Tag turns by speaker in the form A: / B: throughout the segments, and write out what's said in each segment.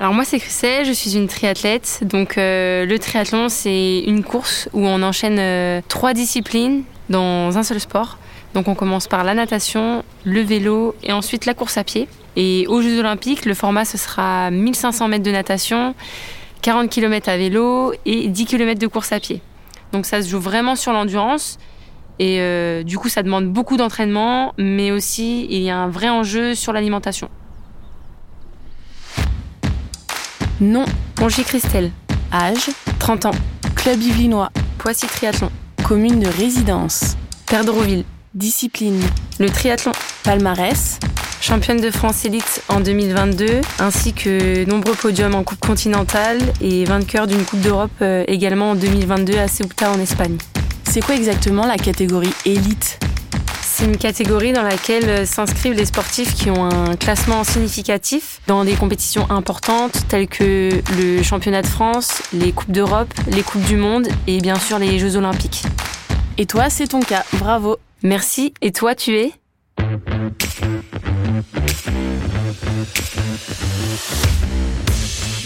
A: Alors moi c'est Christelle, je suis une triathlète. Donc euh, le triathlon c'est une course où on enchaîne euh, trois disciplines dans un seul sport. Donc on commence par la natation, le vélo et ensuite la course à pied. Et aux Jeux Olympiques, le format ce sera 1500 mètres de natation, 40 km à vélo et 10 km de course à pied. Donc ça se joue vraiment sur l'endurance. Et euh, du coup, ça demande beaucoup d'entraînement, mais aussi il y a un vrai enjeu sur l'alimentation.
B: Nom
A: Bonjour Christelle,
B: Âge
A: 30 ans,
B: Club Yvelinois.
A: Poissy Triathlon,
B: Commune de résidence.
A: Perdreville,
B: Discipline.
A: le triathlon,
B: Palmarès.
A: championne de France élite en 2022, ainsi que nombreux podiums en Coupe continentale et vainqueur d'une Coupe d'Europe euh, également en 2022 à Ceuta en Espagne.
B: C'est quoi exactement la catégorie élite?
A: C'est une catégorie dans laquelle euh, s'inscrivent les sportifs qui ont un classement significatif dans des compétitions importantes telles que le championnat de France, les Coupes d'Europe, les Coupes du Monde et bien sûr les Jeux Olympiques.
B: Et toi, c'est ton cas. Bravo.
A: Merci, et toi tu es?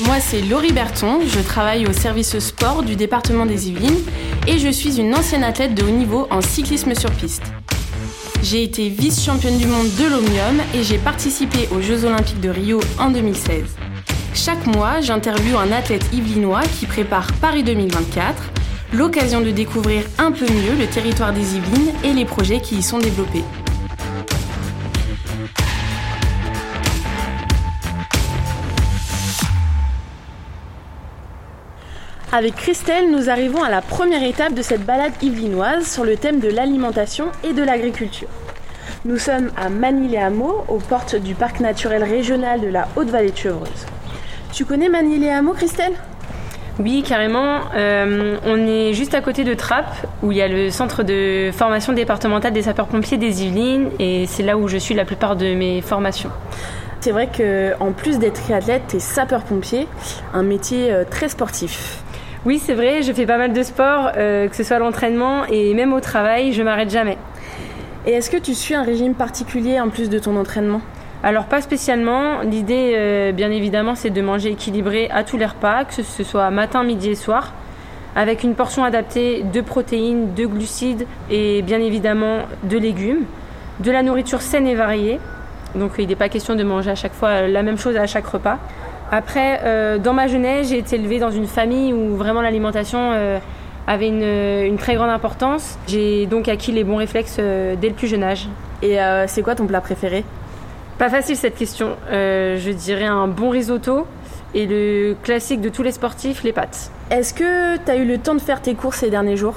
B: Moi, c'est Laurie Berton. Je travaille au service sport du département des Yvelines et je suis une ancienne athlète de haut niveau en cyclisme sur piste. J'ai été vice-championne du monde de l'Omnium et j'ai participé aux Jeux Olympiques de Rio en 2016. Chaque mois, j'interviewe un athlète yvelinois qui prépare Paris 2024, l'occasion de découvrir un peu mieux le territoire des Yvelines et les projets qui y sont développés. Avec Christelle, nous arrivons à la première étape de cette balade yvelinoise sur le thème de l'alimentation et de l'agriculture. Nous sommes à Manille-les-Hameaux, aux portes du parc naturel régional de la Haute-Vallée de Chevreuse. Tu connais Manille-les-Hameaux, Christelle?
A: Oui, carrément. Euh, on est juste à côté de Trappes, où il y a le centre de formation départementale des sapeurs-pompiers des Yvelines, et c'est là où je suis la plupart de mes formations.
B: C'est vrai que en plus d'être triathlète, tu es sapeur-pompier, un métier euh, très sportif.
A: Oui, c'est vrai, je fais pas mal de sport, euh, que ce soit à l'entraînement et même au travail, je m'arrête jamais.
B: Et est-ce que tu suis un régime particulier en plus de ton entraînement?
A: Alors pas spécialement, l'idée euh, bien évidemment c'est de manger équilibré à tous les repas, que ce soit matin, midi et soir, avec une portion adaptée de protéines, de glucides et bien évidemment de légumes, de la nourriture saine et variée. Donc il n'est pas question de manger à chaque fois la même chose à chaque repas. Après, euh, dans ma jeunesse, j'ai été élevée dans une famille où vraiment l'alimentation euh, avait une, une très grande importance. J'ai donc acquis les bons réflexes euh, dès le plus jeune âge.
B: Et euh, c'est quoi ton plat préféré?
A: Pas facile cette question. Euh, je dirais un bon risotto et le classique de tous les sportifs, les pâtes.
B: Est-ce que tu as eu le temps de faire tes courses ces derniers jours?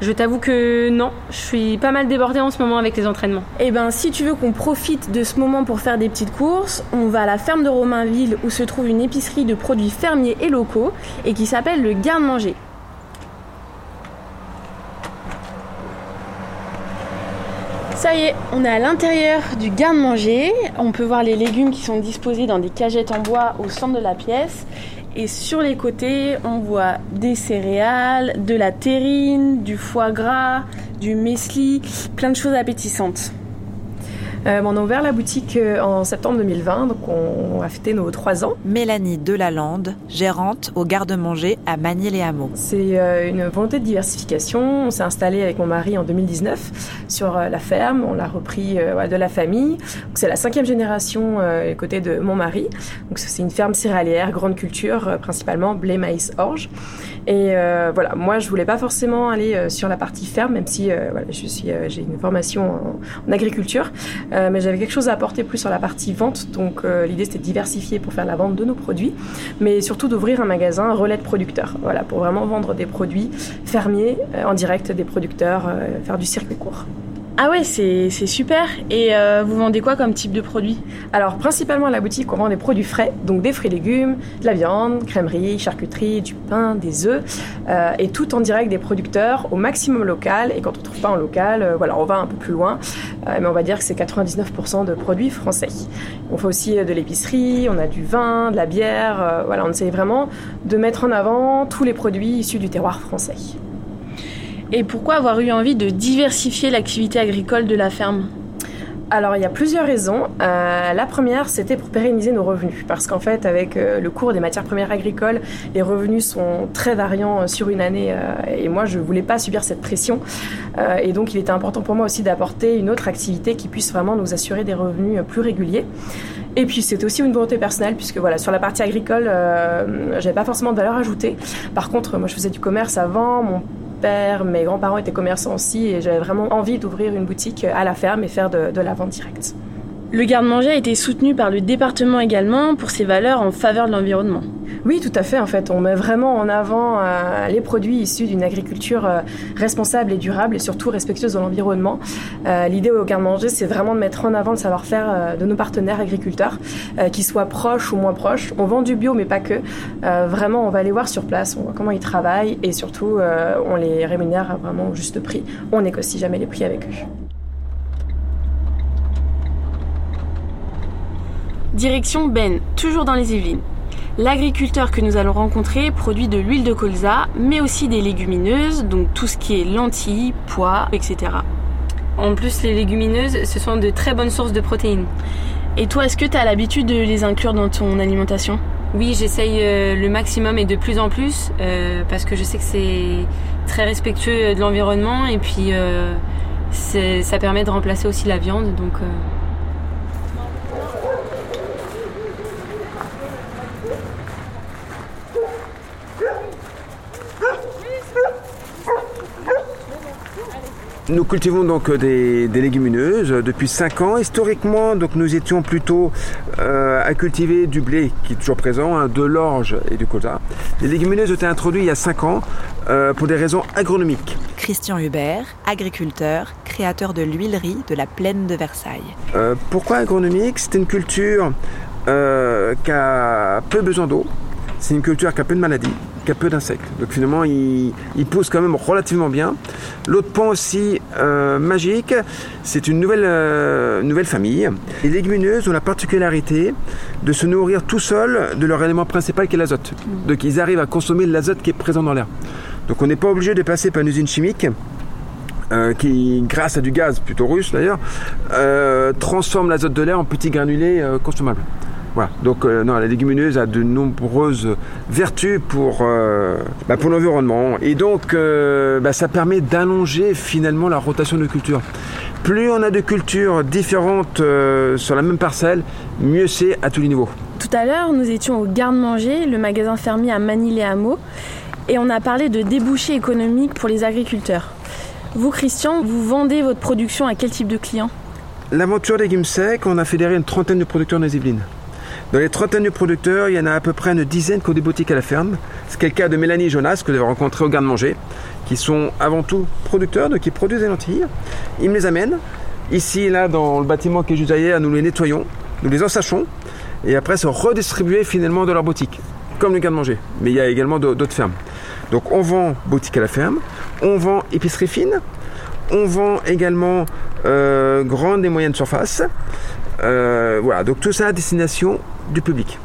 A: Je t'avoue que non, je suis pas mal débordée en ce moment avec les entraînements.
B: Eh ben, si tu veux qu'on profite de ce moment pour faire des petites courses, on va à la ferme de Romainville où se trouve une épicerie de produits fermiers et locaux et qui s'appelle le Garde-Manger. Ça y est, on est à l'intérieur du garde-manger. On peut voir les légumes qui sont disposés dans des cagettes en bois au centre de la pièce. Et sur les côtés, on voit des céréales, de la terrine, du foie gras, du muesli, plein de choses appétissantes.
C: Euh, on a ouvert la boutique euh, en septembre 2020, donc on a fêté nos trois ans.
D: Mélanie Delalande, gérante au garde-manger à Magny-les-Hameaux.
C: C'est euh, une volonté de diversification. On s'est installé avec mon mari en 2019 sur euh, la ferme. On l'a repris de la famille. C'est la cinquième génération euh, côté de mon mari. Donc c'est une ferme céréalière, grande culture, principalement blé, maïs, orge. Et euh, voilà, moi je voulais pas forcément aller sur la partie ferme, même si euh, voilà, je suis, euh, j'ai une formation en, en agriculture, Euh, mais j'avais quelque chose à apporter plus sur la partie vente. Donc euh, l'idée c'était de diversifier pour faire la vente de nos produits, mais surtout d'ouvrir un magasin relais de producteurs. Voilà, pour vraiment vendre des produits fermiers euh, en direct des producteurs, faire du circuit court.
B: Ah ouais, c'est super. Et euh, vous vendez quoi comme type de produit?
C: Alors, principalement à la boutique, on vend des produits frais, donc des fruits et légumes, de la viande, crèmerie, charcuterie, du pain, des œufs, euh, et tout en direct des producteurs au maximum local. Et quand on ne trouve pas en local, euh, voilà, on va un peu plus loin, mais on va dire que c'est 99% de produits français. On fait aussi de l'épicerie, on a du vin, de la bière, voilà, on essaye vraiment de mettre en avant tous les produits issus du terroir français.
B: Et pourquoi avoir eu envie de diversifier l'activité agricole de la ferme?
C: Alors il y a plusieurs raisons. Euh, la première, c'était pour pérenniser nos revenus, parce qu'en fait, avec euh, le cours des matières premières agricoles, les revenus sont très variants euh, sur une année, et moi, je voulais pas subir cette pression, et donc il était important pour moi aussi d'apporter une autre activité qui puisse vraiment nous assurer des revenus plus réguliers. Et puis c'est aussi une volonté personnelle, puisque voilà, sur la partie agricole, j'avais pas forcément de valeur ajoutée. Par contre, moi, je faisais du commerce avant, mes grands-parents étaient commerçants aussi et j'avais vraiment envie d'ouvrir une boutique à la ferme et faire de, de la vente directe.
B: Le garde-manger a été soutenu par le département également pour ses valeurs en faveur de l'environnement.
C: Oui, tout à fait. En fait, on met vraiment en avant euh, les produits issus d'une agriculture euh, responsable et durable et surtout respectueuse de l'environnement. Euh, l'idée au garde-manger, c'est vraiment de mettre en avant le savoir-faire de nos partenaires agriculteurs, qu'ils soient proches ou moins proches. On vend du bio, mais pas que. vraiment, on va les voir sur place, on voit comment ils travaillent et surtout, on les rémunère vraiment au juste prix. On négocie jamais les prix avec eux.
B: Direction Ben, toujours dans les Yvelines. L'agriculteur que nous allons rencontrer produit de l'huile de colza, mais aussi des légumineuses, donc tout ce qui est lentilles, pois, etc.
A: En plus, les légumineuses, ce sont de très bonnes sources de protéines.
B: Et toi, est-ce que tu as l'habitude de les inclure dans ton alimentation?
A: Oui, j'essaye euh, le maximum et de plus en plus, euh, parce que je sais que c'est très respectueux de l'environnement et puis euh, ça permet de remplacer aussi la viande. Donc,
E: Nous cultivons donc des, légumineuses depuis 5 ans. Historiquement, donc nous étions plutôt euh, à cultiver du blé qui est toujours présent, hein, de l'orge et du colza. Les légumineuses ont été introduites il y a 5 ans euh, pour des raisons agronomiques.
D: Christian Hubert, agriculteur, créateur de l'huilerie de la plaine de Versailles.
E: Euh, pourquoi agronomique? C'est une culture qui a peu besoin d'eau. C'est une culture qui a peu de maladies qui a peu d'insectes. Donc finalement, il, pousse quand même relativement bien. L'autre point aussi euh, magique, c'est une nouvelle, euh, nouvelle famille. Les légumineuses ont la particularité de se nourrir tout seuls de leur élément principal qui est l'azote. Donc ils arrivent à consommer l'azote qui est présent dans l'air. Donc on n'est pas obligé de passer par une usine chimique. Euh, qui, grâce à du gaz plutôt russe d'ailleurs, transforme l'azote de l'air en petits granulés consommables. Voilà. Donc euh, non, la légumineuse a de nombreuses vertus pour, euh, bah, pour l'environnement. Et donc euh, bah, ça permet d'allonger finalement la rotation de cultures. Plus on a de cultures différentes sur la même parcelle, mieux c'est à tous les niveaux.
B: Tout à l'heure, nous étions au Garde-Manger, le magasin fermier à Manille-les-Hameaux, et on a parlé de débouchés économiques pour les agriculteurs. Vous, Christian, vous vendez votre production à quel type de clients?
E: L'aventure légumes secs, on a fédéré une trentaine de producteurs dans les Yvelines. Dans les trentaines de producteurs, il y en a à peu près une dizaine qui ont des boutiques à la ferme. C'est le cas de Mélanie et Jonas, que vous avez rencontré au garde-manger, qui sont avant tout producteurs, donc qui produisent des lentilles. Ils me les amènent. Ici, là, dans le bâtiment qui est juste derrière, nous les nettoyons, nous les ensachons, et après sont redistribués finalement dans leur boutique, comme le garde-manger. Mais il y a également d'autres fermes. Donc on vend boutique à la ferme, on vend épicerie fine, on vend également euh, grande et moyenne surface. Euh, voilà, donc tout ça à destination du public.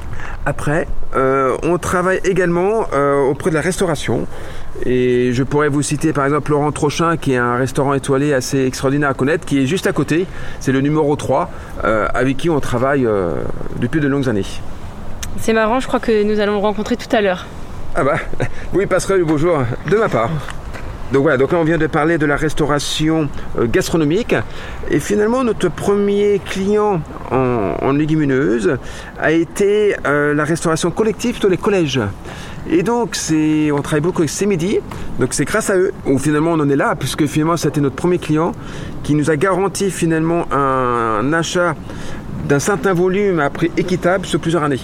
E: Après, euh, on travaille également euh, auprès de la restauration. Et je pourrais vous citer par exemple Laurent Trochin, qui est un restaurant étoilé assez extraordinaire à connaître, qui est juste à côté. C'est le numéro 3, euh, avec qui on travaille depuis de longues années.
A: C'est marrant, je crois que nous allons le rencontrer tout à l'heure.
E: Ah bah, oui, passerai le bonjour de ma part. Donc voilà, donc là on vient de parler de la restauration euh, gastronomique. Et finalement, notre premier client en, légumineuse a été euh, la restauration collective dans les collèges. Et donc, on travaille beaucoup avec midi Donc, c'est grâce à eux où finalement on en est là, puisque finalement, c'était notre premier client qui nous a garanti finalement un achat d'un certain volume à prix équitable sur plusieurs années.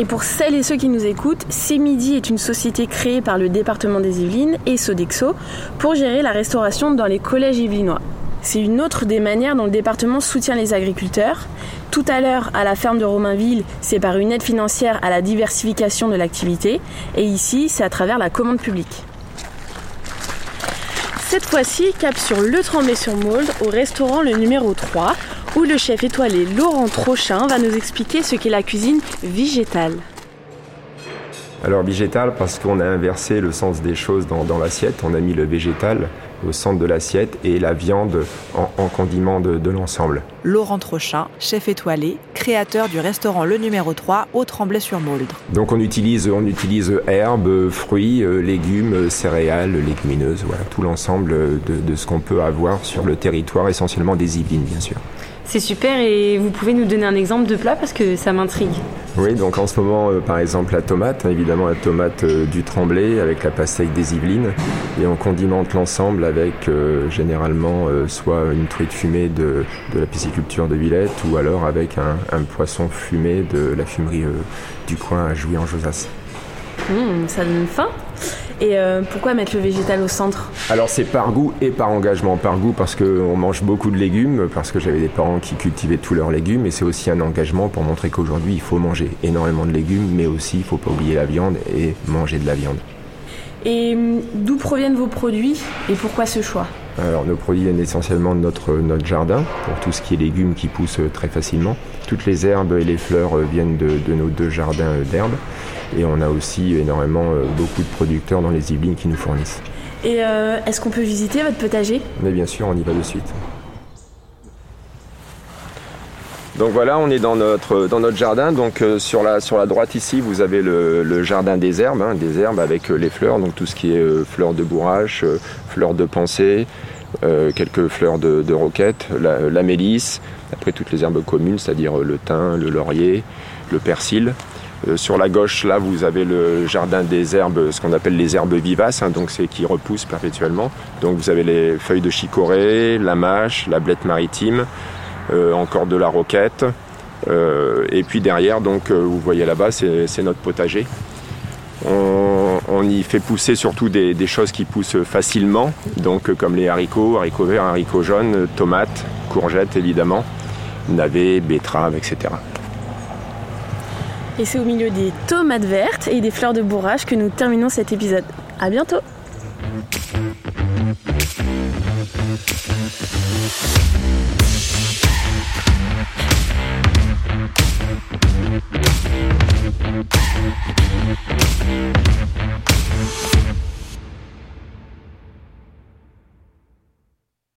B: Et pour celles et ceux qui nous écoutent, C'est Midi est une société créée par le département des Yvelines et Sodexo pour gérer la restauration dans les collèges yvelinois. C'est une autre des manières dont le département soutient les agriculteurs. Tout à l'heure, à la ferme de Romainville, c'est par une aide financière à la diversification de l'activité. Et ici, c'est à travers la commande publique. Cette fois-ci, cap sur le Tremblay-sur-Mauldre au restaurant le numéro 3 où le chef étoilé Laurent Trochin va nous expliquer ce qu'est la cuisine végétale.
F: Alors végétal parce qu'on a inversé le sens des choses dans, l'assiette, on a mis le végétal au centre de l'assiette et la viande en, condiment de, de l'ensemble.
D: Laurent Trochin, chef étoilé, créateur du restaurant Le Numéro 3 au Tremblay-sur-Mauldre.
F: Donc on utilise, on utilise herbes, fruits, euh, légumes, céréales, légumineuses, voilà, tout l'ensemble de, de ce qu'on peut avoir sur le territoire, essentiellement des Yvelines bien sûr.
A: C'est super et vous pouvez nous donner un exemple de plat parce que ça m'intrigue.
F: Oui, donc en ce moment, euh, par exemple, la tomate, hein, évidemment la tomate euh, du Tremblay avec la pastèque des Yvelines. Et on condimente l'ensemble avec euh, généralement soit une truite fumée de, de, la pisciculture de Villette ou alors avec un, un poisson fumé de la fumerie du coin à Jouy en Josas.
B: Mmh, ça donne faim. Et euh, pourquoi mettre le végétal au centre?
F: Alors c'est par goût et par engagement. Par goût parce qu'on mange beaucoup de légumes, parce que j'avais des parents qui cultivaient tous leurs légumes, et c'est aussi un engagement pour montrer qu'aujourd'hui il faut manger énormément de légumes, mais aussi il ne faut pas oublier la viande et manger de la viande.
B: Et hum, d'où proviennent vos produits et pourquoi ce choix?
F: Alors nos produits viennent essentiellement de notre, notre jardin, pour tout ce qui est légumes qui poussent très facilement. Toutes les herbes et les fleurs viennent de, de nos deux jardins d'herbes. Et on a aussi énormément, euh, beaucoup de producteurs dans les Yvelines qui nous fournissent.
B: Et euh, est-ce qu'on peut visiter votre potager?
F: Mais bien sûr, on y va de suite. Donc voilà, on est dans notre, dans notre jardin. Donc euh, sur, la, sur la droite ici, vous avez le, jardin des herbes, hein, des herbes avec les fleurs, donc tout ce qui est fleurs de bourrache, fleurs de pensée, quelques fleurs de, roquette, la, mélisse, après toutes les herbes communes, c'est-à-dire le thym, le laurier, le persil. Euh, sur la gauche, là, vous avez le jardin des herbes, ce qu'on appelle les herbes vivaces, hein, donc c'est qui repoussent perpétuellement. Donc vous avez les feuilles de chicorée, la mâche, la blette maritime, euh, encore de la roquette. Euh, et puis derrière, donc vous voyez là-bas, c'est notre potager. On, y fait pousser surtout des, des, choses qui poussent facilement, donc comme les haricots, haricots verts, haricots jaunes, tomates, courgettes évidemment, navets, betteraves, etc.
B: Et c'est au milieu des tomates vertes et des fleurs de bourrage que nous terminons cet épisode. À bientôt Música